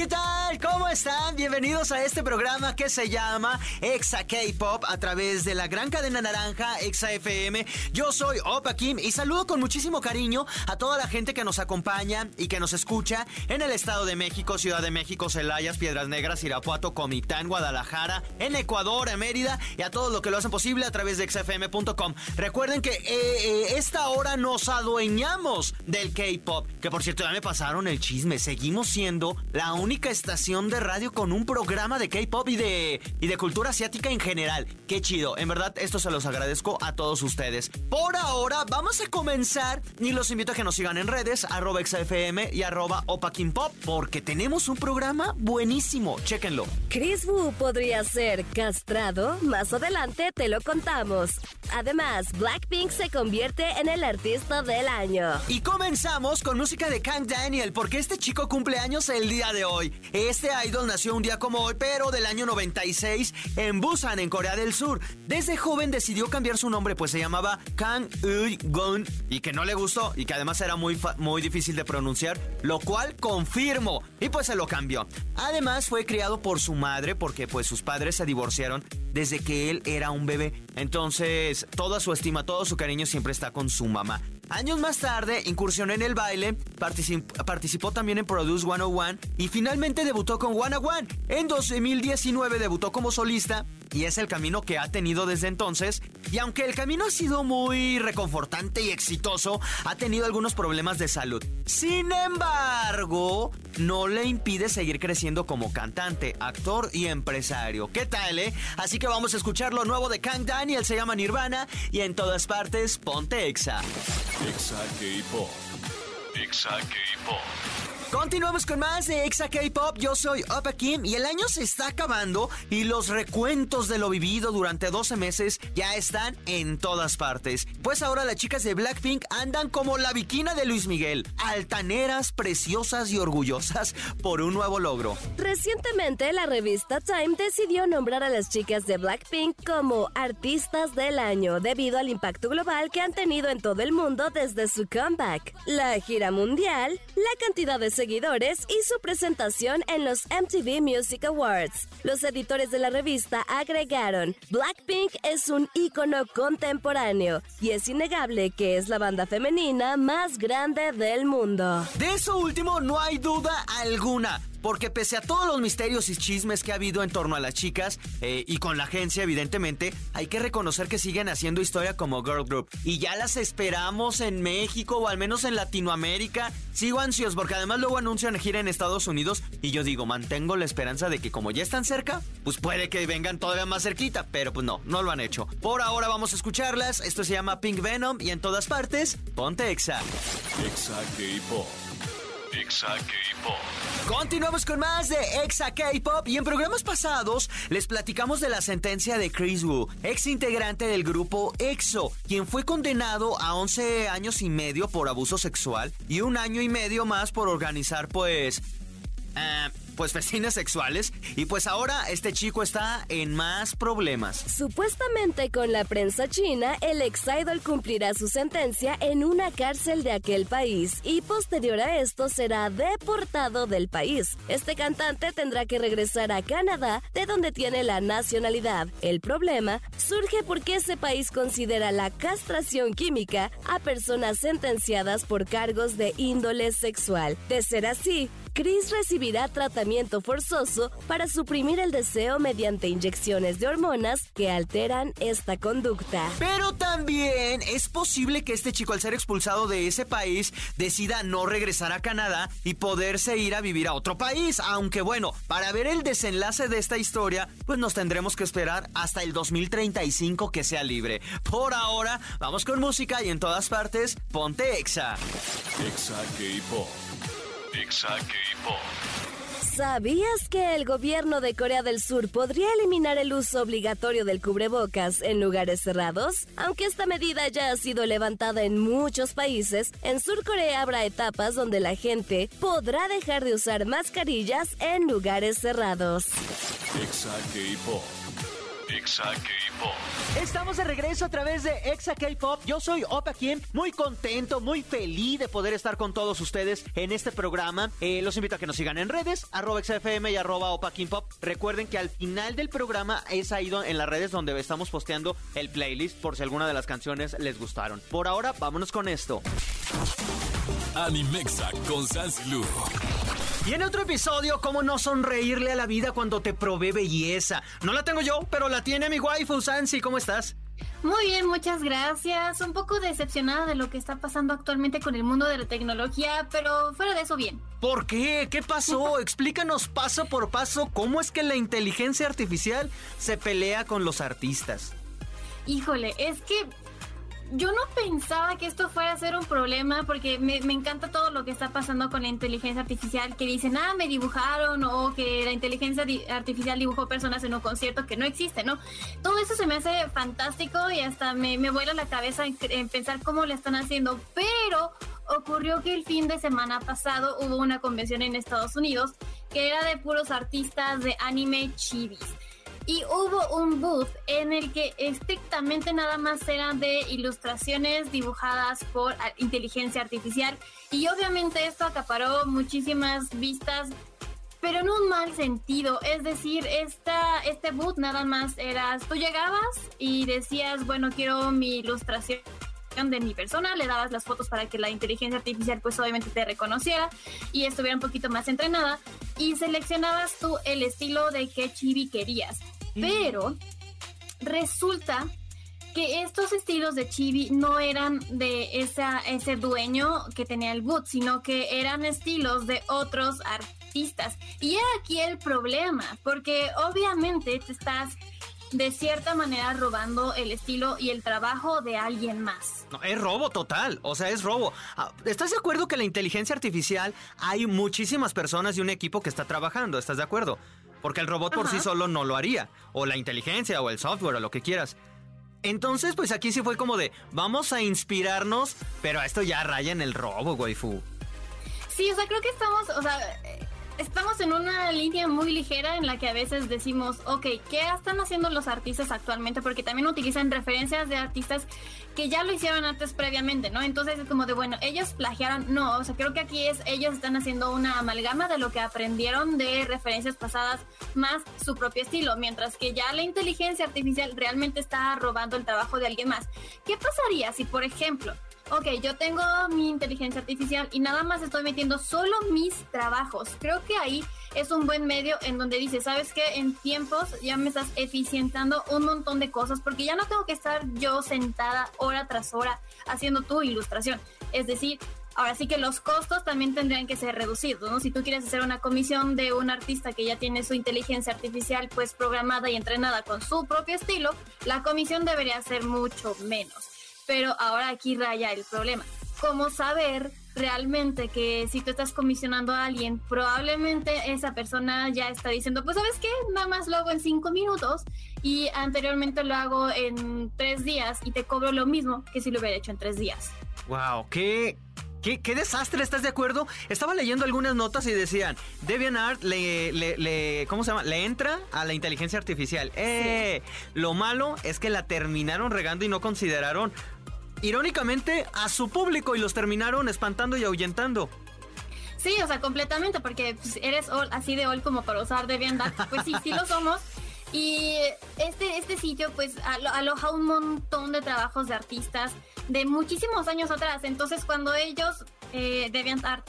¿qué tal? ¿Cómo están? Bienvenidos a este programa que se llama Exa K-Pop a través de la gran cadena naranja Exa FM. Yo soy Opa Kim y saludo con muchísimo cariño a toda la gente que nos acompaña y que nos escucha en el Estado de México, Ciudad de México, Celayas, Piedras Negras, Irapuato, Comitán, Guadalajara, en Ecuador, en Mérida y a todos los que lo hacen posible a través de XFM.com. Recuerden que eh, eh, esta hora nos adueñamos del K-Pop, que por cierto ya me pasaron el chisme, seguimos siendo la única estación de radio con un programa de K-pop y de, y de cultura asiática en general. Qué chido, en verdad esto se los agradezco a todos ustedes. Por ahora vamos a comenzar y los invito a que nos sigan en redes, arroba XFM y arroba Pop, porque tenemos un programa buenísimo, chéquenlo. Chris Wu podría ser castrado, más adelante te lo contamos. Además, Blackpink se convierte en el artista del año. Y comenzamos con música de Kang Daniel, porque este chico cumple años el día de hoy. Este idol nació un día como hoy, pero del año 96 en Busan, en Corea del Sur. Desde joven decidió cambiar su nombre, pues se llamaba Kang Eui-gun y que no le gustó y que además era muy, muy difícil de pronunciar, lo cual confirmo y pues se lo cambió. Además fue criado por su madre porque pues sus padres se divorciaron desde que él era un bebé. Entonces toda su estima, todo su cariño siempre está con su mamá. Años más tarde incursionó en el baile, participó también en Produce 101 y finalmente debutó con One One. En 2019 debutó como solista y es el camino que ha tenido desde entonces. Y aunque el camino ha sido muy reconfortante y exitoso, ha tenido algunos problemas de salud. Sin embargo, no le impide seguir creciendo como cantante, actor y empresario. ¿Qué tal, eh? Así que vamos a escuchar lo nuevo de Kang Daniel, se llama Nirvana y en todas partes ponte Exa. Exa K-Pop. Exa K-Pop. Continuamos con más de Exa K-Pop. Yo soy Opa Kim y el año se está acabando y los recuentos de lo vivido durante 12 meses ya están en todas partes. Pues ahora las chicas de Blackpink andan como la viquina de Luis Miguel, altaneras, preciosas y orgullosas por un nuevo logro. Recientemente la revista Time decidió nombrar a las chicas de Blackpink como artistas del año debido al impacto global que han tenido en todo el mundo desde su comeback. La gira mundial, la cantidad de seguidores y su presentación en los MTV Music Awards. Los editores de la revista agregaron, Blackpink es un ícono contemporáneo y es innegable que es la banda femenina más grande del mundo. De eso último no hay duda alguna. Porque pese a todos los misterios y chismes que ha habido en torno a las chicas eh, y con la agencia, evidentemente, hay que reconocer que siguen haciendo historia como girl group. Y ya las esperamos en México o al menos en Latinoamérica. Sigo ansioso porque además luego anuncian gira en Estados Unidos y yo digo, mantengo la esperanza de que como ya están cerca, pues puede que vengan todavía más cerquita, pero pues no, no lo han hecho. Por ahora vamos a escucharlas. Esto se llama Pink Venom y en todas partes, ponte Exa. Exa K-Pop. Exa K-Pop. Continuamos con más de Exa K-Pop y en programas pasados les platicamos de la sentencia de Chris Wu, ex integrante del grupo EXO, quien fue condenado a 11 años y medio por abuso sexual y un año y medio más por organizar pues... Eh, pues vecinas sexuales y pues ahora este chico está en más problemas. Supuestamente con la prensa china, el ex idol cumplirá su sentencia en una cárcel de aquel país y posterior a esto será deportado del país. Este cantante tendrá que regresar a Canadá, de donde tiene la nacionalidad. El problema surge porque ese país considera la castración química a personas sentenciadas por cargos de índole sexual. De ser así, Chris recibirá tratamiento forzoso para suprimir el deseo mediante inyecciones de hormonas que alteran esta conducta. Pero también es posible que este chico al ser expulsado de ese país decida no regresar a Canadá y poderse ir a vivir a otro país. Aunque bueno, para ver el desenlace de esta historia, pues nos tendremos que esperar hasta el 2035 que sea libre. Por ahora, vamos con música y en todas partes, ponte Exa. Exa K-Pop. Exa. ¿Sabías que el gobierno de Corea del Sur podría eliminar el uso obligatorio del cubrebocas en lugares cerrados? Aunque esta medida ya ha sido levantada en muchos países, en Sur Corea habrá etapas donde la gente podrá dejar de usar mascarillas en lugares cerrados. Estamos de regreso a través de Exa K-Pop. Yo soy Opa Kim, muy contento, muy feliz de poder estar con todos ustedes en este programa. Eh, los invito a que nos sigan en redes, arroba XFM y arroba Opa Kim Pop. Recuerden que al final del programa es ahí en las redes donde estamos posteando el playlist por si alguna de las canciones les gustaron. Por ahora, vámonos con esto. Animexa con Sansilu. Y en otro episodio, ¿cómo no sonreírle a la vida cuando te provee belleza? No la tengo yo, pero la tiene mi waifu, Sansi. ¿Cómo estás? Muy bien, muchas gracias. Un poco decepcionada de lo que está pasando actualmente con el mundo de la tecnología, pero fuera de eso bien. ¿Por qué? ¿Qué pasó? Explícanos paso por paso cómo es que la inteligencia artificial se pelea con los artistas. Híjole, es que yo no pensaba que esto fuera a ser un problema porque me, encanta todo lo que está pasando con la inteligencia artificial, que dicen, ah, me dibujaron o que la inteligencia artificial dibujó personas en un concierto que no existe, ¿no? Todo eso se me hace fantástico y hasta me, me vuela la cabeza en, pensar cómo lo están haciendo, pero ocurrió que el fin de semana pasado hubo una convención en Estados Unidos que era de puros artistas de anime chivis y hubo un booth en el que estrictamente nada más eran de ilustraciones dibujadas por inteligencia artificial. Y obviamente esto acaparó muchísimas vistas pero en un mal sentido, es decir, esta, este booth nada más eras, tú llegabas y decías, bueno, quiero mi ilustración de mi persona, le dabas las fotos para que la inteligencia artificial pues obviamente te reconociera y estuviera un poquito más entrenada y seleccionabas tú el estilo de qué chibi querías. Pero resulta que estos estilos de chibi no eran de esa, ese dueño que tenía el boot, sino que eran estilos de otros artistas. Y era aquí el problema, porque obviamente te estás de cierta manera robando el estilo y el trabajo de alguien más. No, es robo total, o sea, es robo. Ah, ¿Estás de acuerdo que la inteligencia artificial hay muchísimas personas y un equipo que está trabajando? ¿Estás de acuerdo? Porque el robot por sí solo no lo haría. O la inteligencia, o el software, o lo que quieras. Entonces, pues aquí sí fue como de, vamos a inspirarnos, pero esto ya raya en el robo, waifu. Sí, o sea, creo que estamos, o sea, estamos en una línea muy ligera en la que a veces decimos, ok, ¿qué están haciendo los artistas actualmente? Porque también utilizan referencias de artistas que ya lo hicieron antes previamente, ¿no? Entonces es como de, bueno, ellos plagiaron, no, o sea, creo que aquí es, ellos están haciendo una amalgama de lo que aprendieron de referencias pasadas más su propio estilo, mientras que ya la inteligencia artificial realmente está robando el trabajo de alguien más. ¿Qué pasaría si, por ejemplo, ok, yo tengo mi inteligencia artificial y nada más estoy metiendo solo mis trabajos. Creo que ahí es un buen medio en donde dice, ¿sabes qué? En tiempos ya me estás eficientando un montón de cosas porque ya no tengo que estar yo sentada hora tras hora haciendo tu ilustración. Es decir, Ahora sí que los costos también tendrían que ser reducidos, ¿no? Si tú quieres hacer una comisión de un artista que ya tiene su inteligencia artificial pues programada y entrenada con su propio estilo, la comisión debería ser mucho menos. Pero ahora aquí raya el problema. ¿Cómo saber realmente que si tú estás comisionando a alguien, probablemente esa persona ya está diciendo, pues sabes qué, nada más lo hago en cinco minutos y anteriormente lo hago en tres días y te cobro lo mismo que si lo hubiera hecho en tres días. Wow, qué, ¿Qué, desastre, ¿estás de acuerdo? Estaba leyendo algunas notas y decían, DeviantArt le, le, le, ¿cómo se llama? Le entra a la inteligencia artificial. ¡Eh! Lo malo es que la terminaron regando y no consideraron irónicamente, a su público y los terminaron espantando y ahuyentando. Sí, o sea, completamente, porque pues, eres así de old como para usar DeviantArt. Pues sí, sí lo somos. Y este, este sitio pues aloja un montón de trabajos de artistas de muchísimos años atrás. Entonces cuando ellos eh, DeviantArt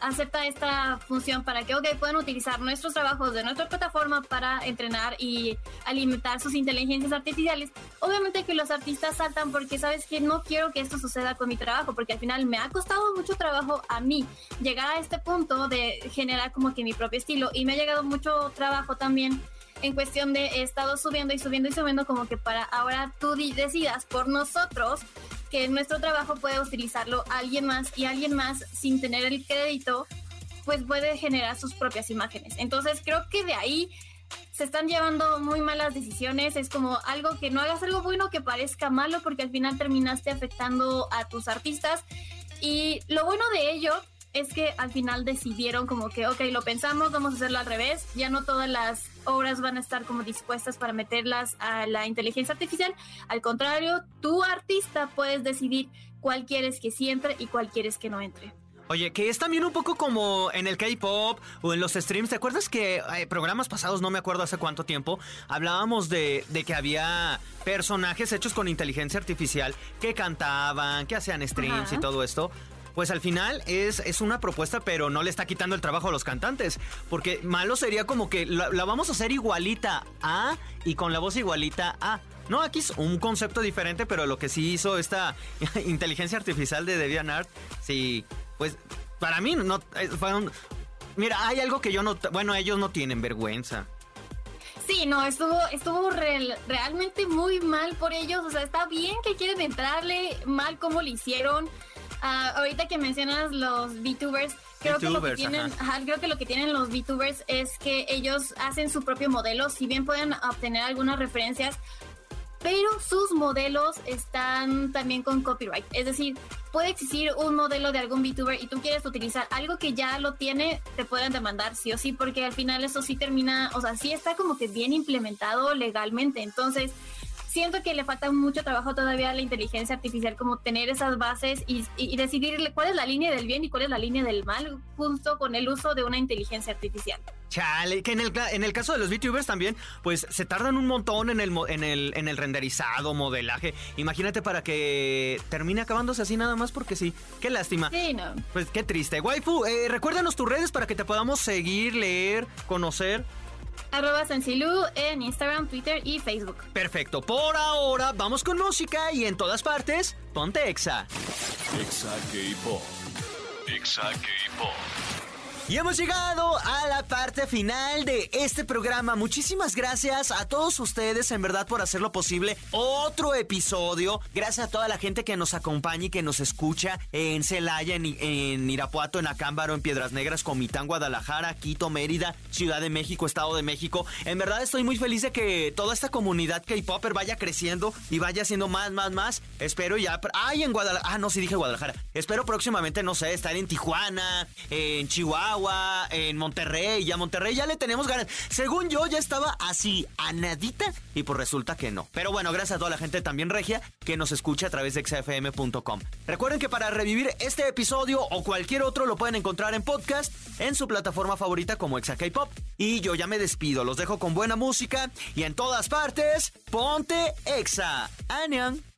acepta esta función para que, ok, puedan utilizar nuestros trabajos de nuestra plataforma para entrenar y alimentar sus inteligencias artificiales, obviamente que los artistas saltan porque sabes que no quiero que esto suceda con mi trabajo, porque al final me ha costado mucho trabajo a mí llegar a este punto de generar como que mi propio estilo. Y me ha llegado mucho trabajo también en cuestión de he estado subiendo y subiendo y subiendo como que para ahora tú decidas por nosotros que nuestro trabajo puede utilizarlo alguien más y alguien más sin tener el crédito pues puede generar sus propias imágenes. Entonces creo que de ahí se están llevando muy malas decisiones. Es como algo que no hagas algo bueno que parezca malo porque al final terminaste afectando a tus artistas. Y lo bueno de ello es que al final decidieron como que, ok, lo pensamos, vamos a hacerlo al revés. Ya no todas las obras van a estar como dispuestas para meterlas a la inteligencia artificial. Al contrario, tú artista puedes decidir cuál quieres que sí entre y cuál quieres que no entre. Oye, que es también un poco como en el K-pop o en los streams. ¿Te acuerdas que eh, programas pasados, no me acuerdo hace cuánto tiempo, hablábamos de, de, que había personajes hechos con inteligencia artificial que cantaban, que hacían streams y todo esto? Pues al final es, es una propuesta, pero no le está quitando el trabajo a los cantantes. Porque malo sería como que la, vamos a hacer igualita a y con la voz igualita a. No, aquí es un concepto diferente, pero lo que sí hizo esta inteligencia artificial de DeviantArt, sí, pues para mí no eh. Mira, hay algo que yo no... Bueno, ellos no tienen vergüenza. Sí, no, estuvo, estuvo realmente muy mal por ellos. O sea, está bien que quieren entrarle mal como lo hicieron. Ah, ahorita que mencionas los VTubers, creo que lo que tienen, creo que lo que tienen los VTubers es que ellos hacen su propio modelo, si bien pueden obtener algunas referencias, pero sus modelos están también con copyright. Es decir, puede existir un modelo de algún VTuber y tú quieres utilizar algo que ya lo tiene, te pueden demandar sí o sí, porque al final eso sí termina, o sea, sí está como que bien implementado legalmente. Entonces, siento que le falta mucho trabajo todavía a la inteligencia artificial, como tener esas bases y, y, decidir cuál es la línea del bien y cuál es la línea del mal, justo con el uso de una inteligencia artificial. Chale, que en el, en el caso de los VTubers también, pues se tardan un montón en el, en el, en el renderizado, modelaje. Imagínate para que termine acabándose así nada más porque sí. Qué lástima. Sí, no. Pues qué triste. Waifu, eh, recuérdanos tus redes para que te podamos seguir, leer, conocer. Arroba Sensilu en Instagram, Twitter y Facebook. Perfecto. Por ahora, vamos con música y en todas partes, ponte Exa. Exa K-Pop. Exa K-Pop. Y hemos llegado a la parte final de este programa. Muchísimas gracias a todos ustedes, en verdad, por hacerlo posible. Otro episodio. Gracias a toda la gente que nos acompaña y que nos escucha en Celaya, en, Irapuato, en Acámbaro, en Piedras Negras, Comitán, Guadalajara, Quito, Mérida, Ciudad de México, Estado de México. En verdad, estoy muy feliz de que toda esta comunidad K-Popper vaya creciendo y vaya siendo más, más, más. Espero ya. ¡Ay, en Guadalajara! Ah, no, sí dije Guadalajara. Espero próximamente, no sé, estar en Tijuana, en Chihuahua en Monterrey. Y a Monterrey ya le tenemos ganas. Según yo, ya estaba así, a nadita. Y pues resulta que no. Pero bueno, gracias a toda la gente también regia que nos escucha a través de xfm.com. Recuerden que para revivir este episodio o cualquier otro lo pueden encontrar en podcast en su plataforma favorita como Exa K-Pop. Y yo ya me despido. Los dejo con buena música y en todas partes, ponte Exa. Anian.